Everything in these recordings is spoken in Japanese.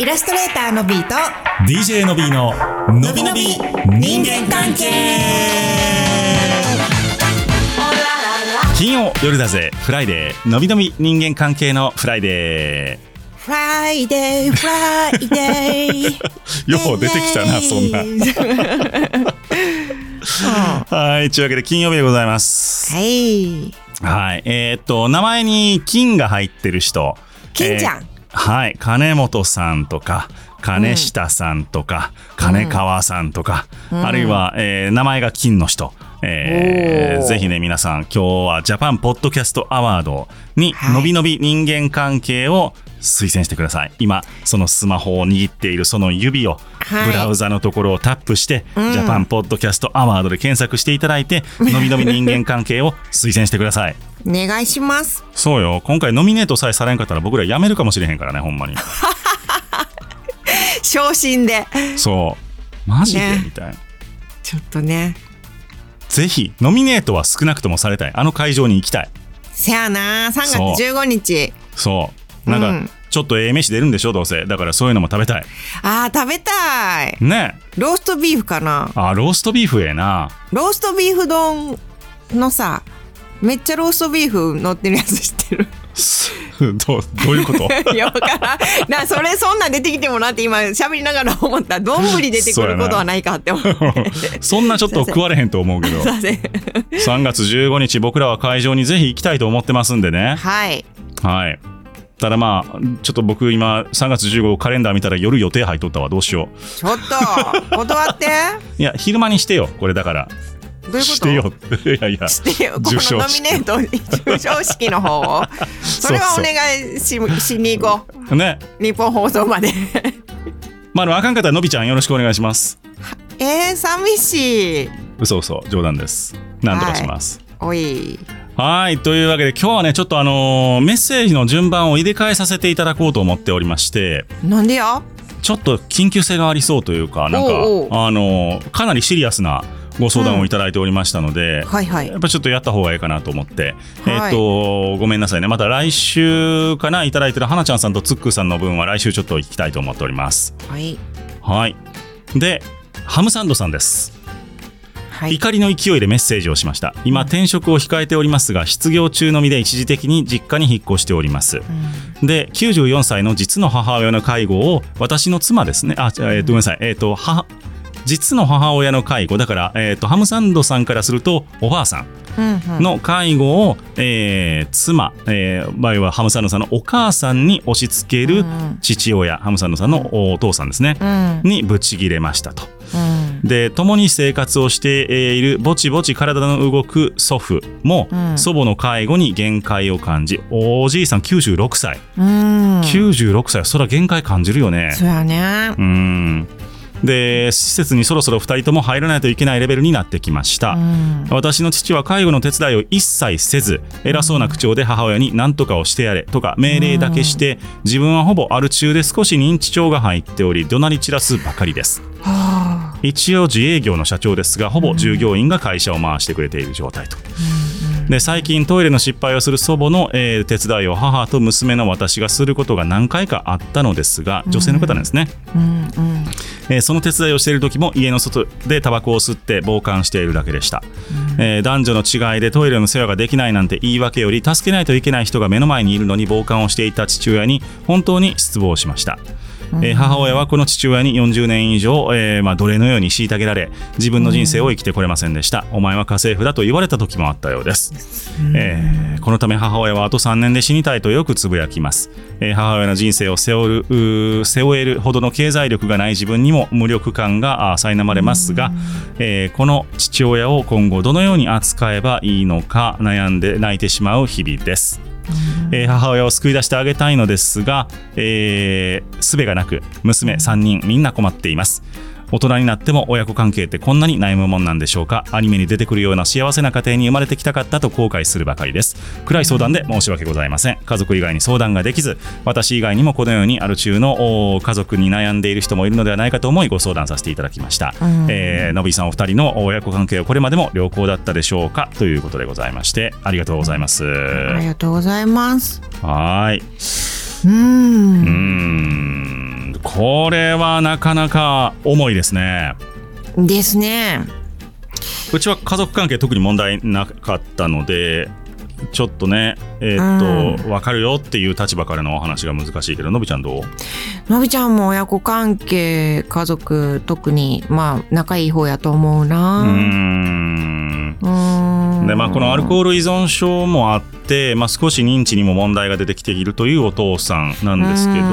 イラストレーターのビーと DJ のびーののびのび人間関係。金曜夜だぜ。フライデーのびのび人間関係のフライデフライデーフライデーよう出てきたなそんな。はいというわけで金曜日でございます。はい。はいえーっと名前に金が入ってる人。金ちゃん、えーはい。金本さんとか金下さんとか、金川さんとか、あるいは、えー名前が金の人、えーぜひね皆さん今日はジャパンポッドキャストアワードにはい。のびのび人間関係を推薦してください。今そのスマホを握っているその指をはい。ブラウザのところをタップして、うん。ジャパンポッドキャストアワードで検索していただいてのびのび人間関係を推薦してください。お願いします。そうよ。今回ノミネートさえされんかったら僕ら辞めるかもしれへんからねほんまに。昇進で。そう。マジで、ね。みたいな。ちょっとね。ぜひノミネートは少なくともされたい。あの会場に行きたい。せやな。3月そう15日。そうなんか、うん。ちょっとええ飯出るんでしょどうせ。だからそういうのも食べたい。あー食べたい。ね。ローストビーフかな？あローストビーフええな。ローストビーフ丼のさめっちゃローストビーフ乗ってるやつ知ってる？どうどういうこと？いからん。なそれそんなん出てきてもなって今喋りながら思った。丼出てくることはないかって思って。そんなちょっと食われへんと思うけど。すいません。3月15日僕らは会場にぜひ行きたいと思ってますんでね。はい。はいただまあちょっと僕今3月15カレンダー見たら夜予定入っとったわ。どうしよちょっと 断って。ういや昼間にしてよこれだから。どういうこと？してよ。いやいやしてよ。このノミネート授賞式の方を。それはお願いししに行こう。ね。日本放送まで。まああかんかったらのびちゃんよろしくお願いします。えー、寂しい。嘘嘘冗談です。なんとかします。おいはいというわけで今日はねちょっとあのーメッセージの順番を入れ替えさせていただこうと思っておりましてなんでや？ちょっと緊急性がありそうというかなんかおうおう。あのーかなりシリアスなご相談をいただいておりましたので、はいはい。やっぱちょっとやった方がいいかなと思って、はい。えっ、とごめんなさいね。また来週かないただいてる花ちゃんさんとつっくーさんの分は来週ちょっと行きたいと思っております。はい。はい。でハムサンドさんですはい。怒りの勢いでメッセージをしました。今転職を控えておりますが失業中の身で一時的に実家に引っ越しております。で94歳の実の母親の介護を私の妻ですね。あ、えーとごめんなさい。えっ、と母実の母親の介護。だから、えー、とハムサンドさんからするとおばあさんうんうん。の介護を、えー妻、えー場合はハムサンドさんのお母さんに押し付けるうん父親、ハムサンドさんのお父さんですね、うん。にぶち切れましたと。うんで共に生活をしているぼちぼち体の動く祖父も、うん。祖母の介護に限界を感じおじいさん96歳、うん。96歳そら限界感じるよね。そうやね。うん。で施設にそろそろ2人とも入らないといけないレベルになってきました、うん。私の父は介護の手伝いを一切せず偉そうな口調で母親に何とかをしてやれとか命令だけして自分はほぼアル中で少し認知症が入っており怒鳴り散らすばかりです。はあ一応自営業の社長ですがほぼ従業員が会社を回してくれている状態と。で最近トイレの失敗をする祖母の、えー手伝いを母と娘の私がすることが何回かあったのですが女性の方なんですね、うんうん。えーその手伝いをしている時も家の外でタバコを吸って傍観しているだけでした、えー男女の違いでトイレの世話ができないなんて言い訳より助けないといけない人が目の前にいるのに傍観をしていた父親に本当に失望しました、えー母親はこの父親に40年以上、えーまあ、奴隷のように虐げられ自分の人生を生きてこれませんでした、お前は家政婦だと言われた時もあったようです、えーこのため母親はあと3年で死にたいとよくつぶやきます、えー母親の人生を背負る背負えるほどの経済力がない自分にも無力感が苛まれますが、えーこの父親を今後どのように扱えばいいのか悩んで泣いてしまう日々ですえー母親を救い出してあげたいのですが、えー、術がなく娘3人みんな困っています。大人になっても親子関係ってこんなに悩むもんなんでしょうか？アニメに出てくるような幸せな家庭に生まれてきたかったと後悔するばかりです。暗い相談で申し訳ございません。家族以外に相談ができず私以外にもこのようにある中のお家族に悩んでいる人もいるのではないかと思いご相談させていただきました、うん。えーのびさんお二人の親子関係はこれまでも良好だったでしょうか？ということでございましてありがとうございます。ありがとうございます。はーい。うん。これはなかなか重いですね。ですね。うちは家族関係特に問題なかったのでちょっとねえーっと、分かるよっていう立場からのお話が難しいけどのびちゃんどう？のびちゃんも親子関係家族特にまあ仲いい方やと思うな。んうーん。でまあ、このアルコール依存症もあって、まあ、少し認知にも問題が出てきているというお父さんなんですけど、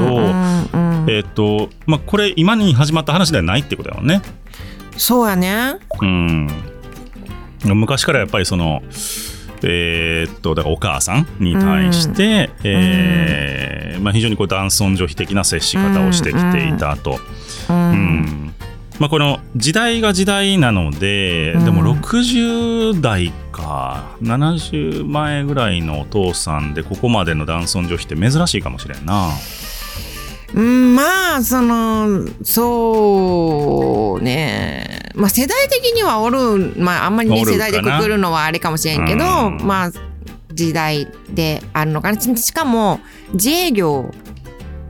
うんうんうんえーっとまあ、これ今に始まった話ではないってことだもんね。そうやね。うん、昔からやっぱりそのえーっとだからお母さんに対して、えーまあ、非常にこう男尊女卑的な接し方をしてきていたと。ううんんまあ、この時代が時代なので、うんでも60代か70前ぐらいのお父さんでここまでの男尊女卑って珍しいかもしれんな。うん、まあそのそうね。まあ世代的にはおるまああんまりね世代でくくるのはあれかもしれんけどうん。まあ時代であるのかな。ししかも自営業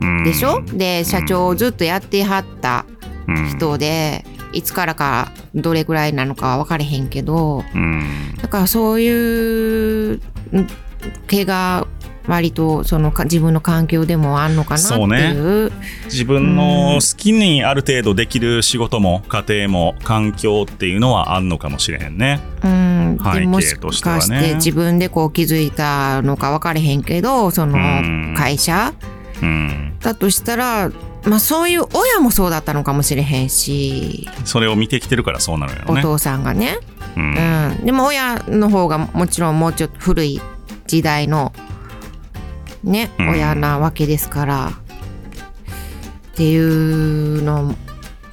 うん。でしょ、で社長をずっとやってはったうん。人で、いつからかどれぐらいなのかは分かれへんけどうん。だからそういううん毛が割とそのか自分の環境でもあんのかなってそうね。いう自分の好きにある程度できる仕事も家庭も環境っていうのはあんのかもしれへんね。うん、背景でもしとしてはね。かして自分でこう気づいたのか分かれへんけどそのうん。会社？うん、だとしたら、まあ、そういう親もそうだったのかもしれへんし。それを見てきてるからそうなのよね。お父さんがね、うん。うん、でも親の方がもちろんもうちょっと古い時代のねうん。親なわけですから、っていうの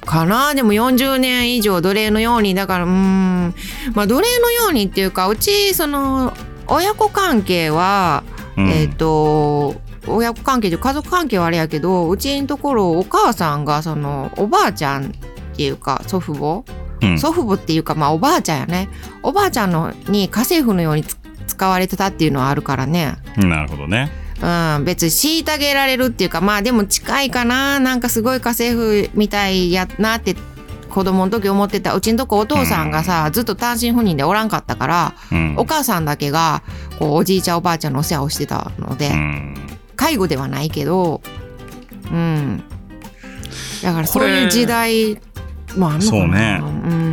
かな。でも40年以上奴隷のようにだからうーん。まあ奴隷のようにっていうかうちその親子関係は、うん。えっ、と親子関係で家族関係はあれやけどうちのところお母さんがそのおばあちゃんっていうか祖父母。うん。祖父母っていうかまあおばあちゃんやね。おばあちゃんのに家政婦のようにつ使われてたっていうのはあるからね。なるほどね。うん別に虐げられるっていうかまあでも近いかな。なんかすごい家政婦みたいやなって子供の時思ってた。うちのとこお父さんがさ、ずっと単身赴任でおらんかったから、うん。お母さんだけがこうおじいちゃんおばあちゃんのお世話をしてたので、うん。介護ではないけどうん。だからそういう時代もあんのかな。そうね。うん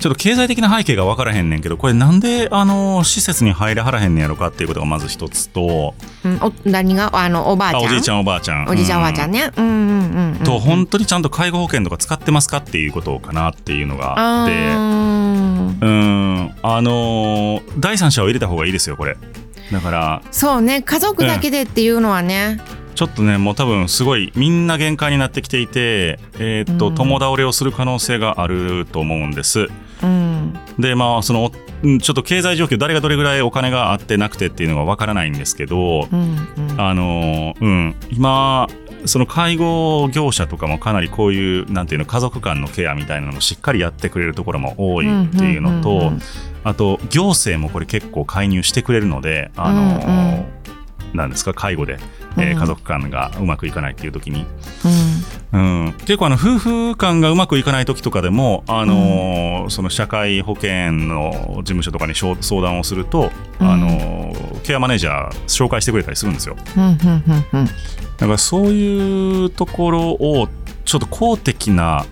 ちょっと経済的な背景が分からへんねんけどこれなんであの施設に入れはらへんねやろかっていうことがまず一つと。うん、お何が？あのおばあちゃん？あおじいちゃんおばあちゃん。おじいちゃんおばあちゃんね。うん。うんうん、うん、と本当にちゃんと介護保険とか使ってますかっていうことかなっていうのがあって。うん。あのー第三者を入れた方がいいですよこれ。だから。そうね。家族だけでっていうのはね、ちょっとねもう多分すごいみんな限界になってきていて、えーっとうん。共倒れをする可能性があると思うんですうん。でまあそのうんちょっと経済状況誰がどれぐらいお金があってなくてっていうのがわからないんですけど、うんうん。あのーうん。今その介護業者とかもかなりこういうなんていうの家族間のケアみたいなのをしっかりやってくれるところも多いっていうのと、うんうんうんうん。あと行政もこれ結構介入してくれるので、あのーうん。なんですか介護で、えーうん。家族間がうまくいかないっていう時に、うん、結構あの夫婦間がうまくいかない時とかでも、あのーその社会保険の事務所とかに相談をすると、うんあのーケアマネージャー紹介してくれたりするんですよ。うんうんうんうんだからそういうところをちょっと公的な、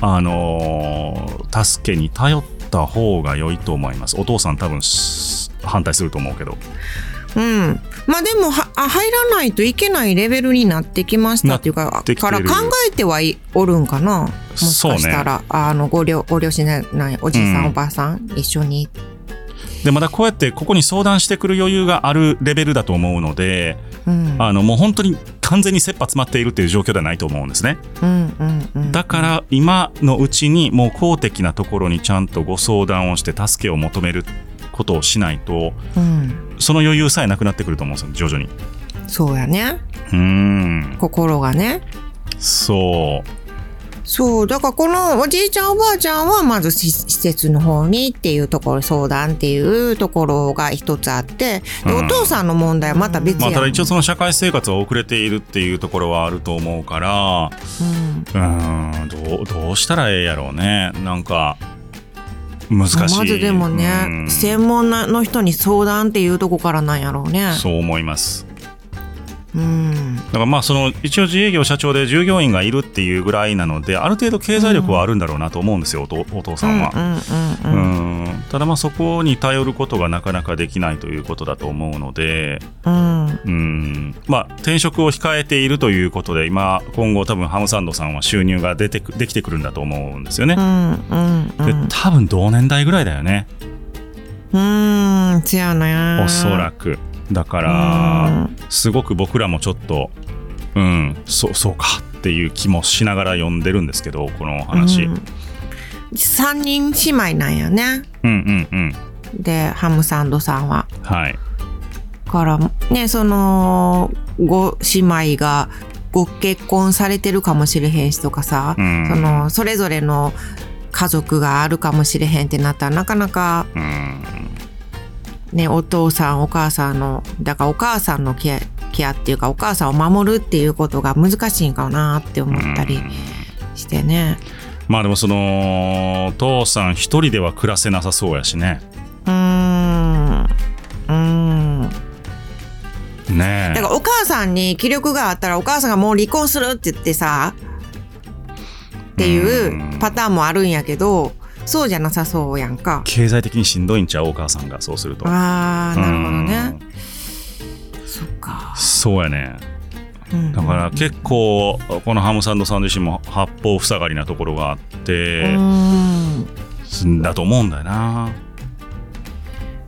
あのー助けに頼った方が良いと思います。お父さん多分し反対すると思うけど。うん、まあでもはあ入らないといけないレベルになってきましたっていうかから考えてはいおるんかな？もしかしたら、あのご両ご両親ないおじいさん、うんおばあさん一緒に。でまだこうやってここに相談してくる余裕があるレベルだと思うので、うん。あのもう本当に完全に切羽詰まっているっていう状況ではないと思うんですね。うんうんうん。だから今のうちにもう公的なところにちゃんとご相談をして助けを求めることをしないとうんその余裕さえなくなってくると思うんですよ徐々に。そうやね。うーん。心がね。そう。そうだからこのおじいちゃんおばあちゃんはまず施施設の方にっていうところ相談っていうところが一つあってでうん。お父さんの問題はまた別やん、まあ、ただ一応その社会生活は遅れているっていうところはあると思うからうん。うーんどうどうしたらええやろうね。なんか難しい。まずでもね、うん。専門の人に相談っていうとこからなんやろうね。そう思いますうん。だからまあその一応自営業社長で従業員がいるっていうぐらいなのである程度経済力はあるんだろうなと思うんですよ、お父お父さんは。うんうんうんうん。うん。ただまあそこに頼ることがなかなかできないということだと思うので、うん。うん。まあ、転職を控えているということで今今後多分ハムサンドさんは収入が出てくできてくるんだと思うんですよね。う。んうんうでん多分同年代ぐらいだよね。うん。せやねおそらくだからすごく僕らもちょっとうんそうそうかっていう気もしながら読んでるんですけどこの話、うん。3人姉妹なんやね。うんうんうん。でハムサンドさんは。はい。からねそのご姉妹がご結婚されてるかもしれへんしとかさ、うん。そのそれぞれの家族があるかもしれへんってなったらなかなかうんねお父さんお母さんのだからお母さんのケアケアっていうかお母さんを守るっていうことが難しいんかなって思ったりしてね。まあでもその父さん一人では暮らせなさそうやしね。うーん。うーん。ねえ。だからお母さんに気力があったらお母さんがもう離婚するって言ってさっていうパターンもあるんやけどそうじゃなさそうやんか。経済的にしんどいんちゃう？お母さんがそうすると。あーなるほどね。うんそっか。そうやね。うん。だから結構このハムサンドさん自身も八方塞がりなところがあってうん。だと思うんだよな。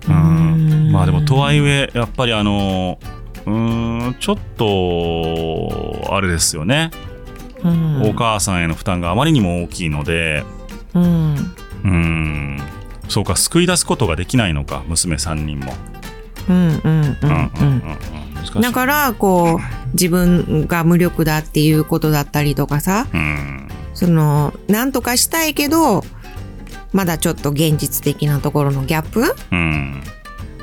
ううんん。まあでもとはいえやっぱりあのうーんちょっとあれですよね。うん。お母さんへの負担があまりにも大きいのでうんうん。そうか救い出すことができないのか娘3人も。うんうんうんうん。うんうんうん。難しい。だからこう自分が無力だっていうことだったりとかさうん。そのなんとかしたいけどまだちょっと現実的なところのギャップ？うん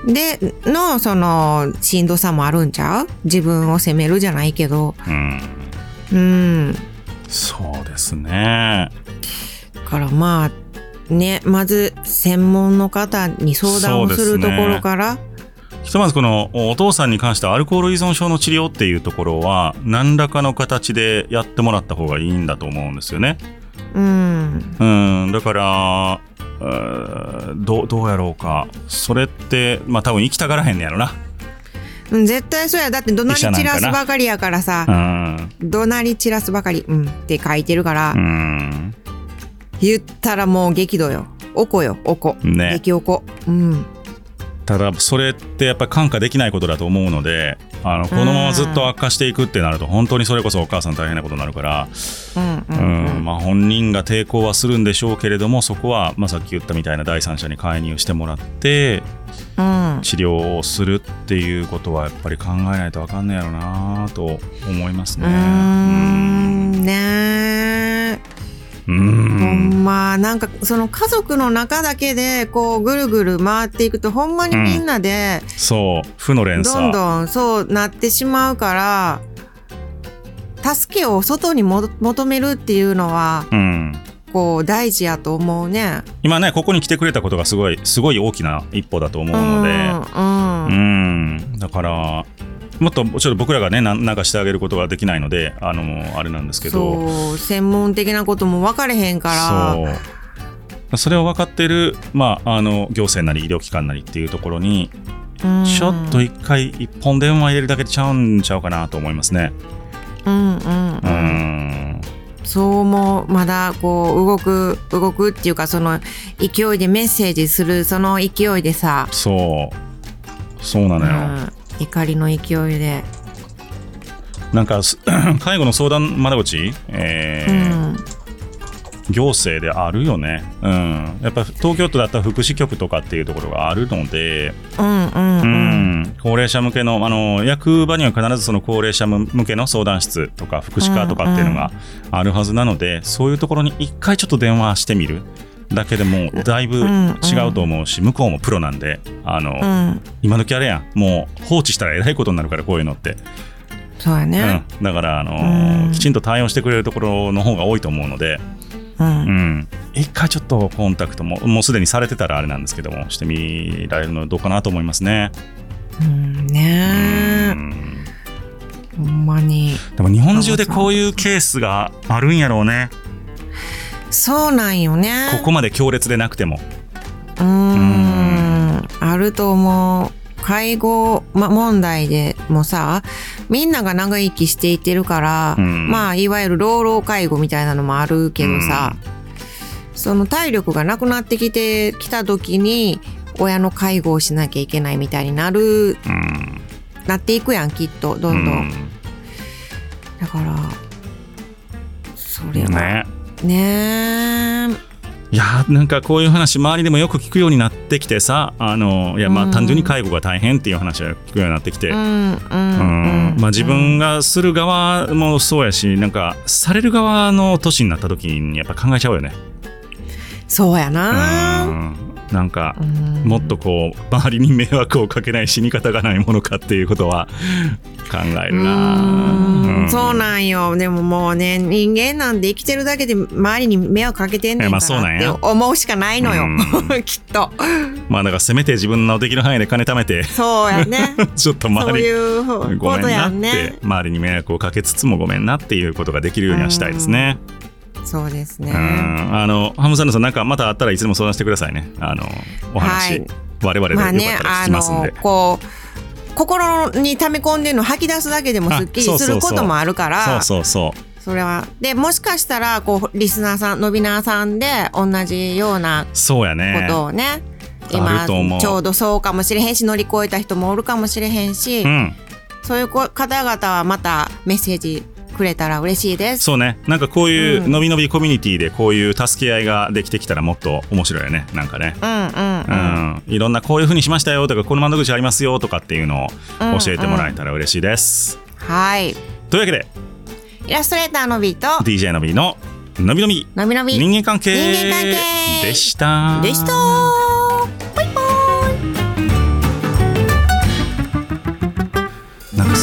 でのそのしんどさもあるんちゃう？自分を責めるじゃないけど。うん。うん。そうですね。だからまあねまず専門の方に相談をするところから。ひとまずこのお父さんに関してはアルコール依存症の治療っていうところは何らかの形でやってもらった方がいいんだと思うんですよね。うん。うん。だからどうどうやろうか。それってまあ多分生きたがらへんねやろな。うん絶対そうや。だって怒鳴り散らすばかりやからさ。うん。怒鳴り散らすばかり、うん、って書いてるから、うん言ったらもう激怒よ。おこよおこ、ね。激おこうん。ただそれってやっぱり感化できないことだと思うのであのこのままずっと悪化していくってなると本当にそれこそお母さん大変なことになるからうんううん。んまあ、本人が抵抗はするんでしょうけれどもそこは、まあ、さっき言ったみたいな第三者に介入してもらってうん。治療をするっていうことはやっぱり考えないと分かんないやろうなと思いますね。うーん。ねうんん。まなんかその家族の中だけでこうぐるぐる回っていくとほんまにみんなでそう負の連ど鎖んどんそうなってしまうから助けを外にも求めるっていうのはうん、こう大事やと思うね。今ねここに来てくれたことがすごいすごい大きな一歩だと思うので、うんううんん、だからもっとちょっと僕らがねなんなんかしてあげることができないのであのあれなんですけど。そう専門的なことも分かれへんから。そう。それを分かってる、まあ、あの行政なり医療機関なりっていうところにうん。ちょっと一回一本電話入れるだけでちゃうんちゃうかなと思いますね。うんうんううん。んそうもまだこう動く動くっていうかその勢いでメッセージするその勢いでさ、そう。そうなうのよ。ん、怒りの勢いで、なんかす 介護の相談窓口、えうーん。行政であるよね。うん。やっぱ東京都だったら福祉局とかっていうところがあるので、うんうんううんん、高齢者向けの、あの、役場には必ずその高齢者向けの相談室とか福祉課とかっていうのがあるはずなので、そういうところに一回ちょっと電話してみるだけでもだいぶ違うと思うし、向こうもプロなんで、あの、うん。今時あれやん、もう放置したらえらいことになるから、こういうのって。そうやね。うん、だから、あのうん。きちんと対応してくれるところの方が多いと思うので、うん。うん、一回ちょっとコンタクトも、もうすでにされてたらあれなんですけども、してみられるのどうかなと思いますね。うんうねほんまに。でも日本中でこういうケースがあるんやろうね。そうなんよね。ここまで強烈でなくても。うーん。あると思う。介護、ま、問題でもさみんなが長生きしていってるから、うん。まあいわゆる老老介護みたいなのもあるけどさ、その体力がなくなってきてきた時に親の介護をしなきゃいけないみたいになるうん。なっていくやんきっとどんどん、うん。だからそれはね。ねえ。いやーなんかこういう話周りでもよく聞くようになってきてさあのいやまうん。あ単純に介護が大変っていう話は聞くようになってきて、自分がする側もそうやしなんかされる側の年になった時にやっぱ考えちゃうよね。そうやうな、んなんかうん。もっとこう周りに迷惑をかけない死に方がないものかっていうことは考えるな。うん。そうななんよ。でももうね人間なんで生きてるだけで周りに迷惑かけてんねんって思うしかないのよ。う きっと。まあだからせめて自分のできる範囲で金貯めてそうやね。ちょっとそう周りいうごことやめんなって、んね周りに迷惑をかけつつもごめんなっていうことができるようにはしたいですね。そうですねうんあのハムサンドさんなんかまたあったらいつでも相談してくださいね。あのお話、はい我々でよかまあねったら聞あきますんで。のこう心に溜め込んでるの吐き出すだけでもすっきりすることもあるからそうそうそう。それはでもしかしたらこうリスナーさんノビナーさんで同じようなそうやこね。とをねあ今ちょうどそうかもしれへんし乗り越えた人もおるかもしれへんし、うん、そういうこ方々はまたメッセージくれたら嬉しいです。そうね。なんかこういううんのびのびコミュニティでこういう助け合いができてきたらもっと面白いよね。なんかね。うんうんううん。ん、いろんなこういう風にしましたよとかこの窓口ありますよとかっていうのを教えてもらえたら嬉しいです。はい。というわけでイラストレーターのビーと DJ のびののびのびのびのび人間関係人間関係でした。でした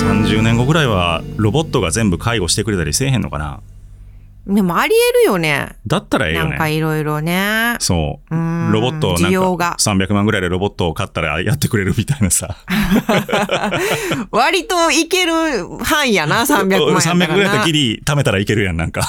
30年後ぐらいはロボットが全部介護してくれたりせえへんのかな？イ。でもありえるよね。だったらええよなんかね。いろいろね。そうう。んロボットなんか300万ぐらいでロボットを買ったらやってくれるみたいなさ。割といける範囲やな、300万やったらな。300ぐらいだったらギリ貯めたらいけるやん、なんか。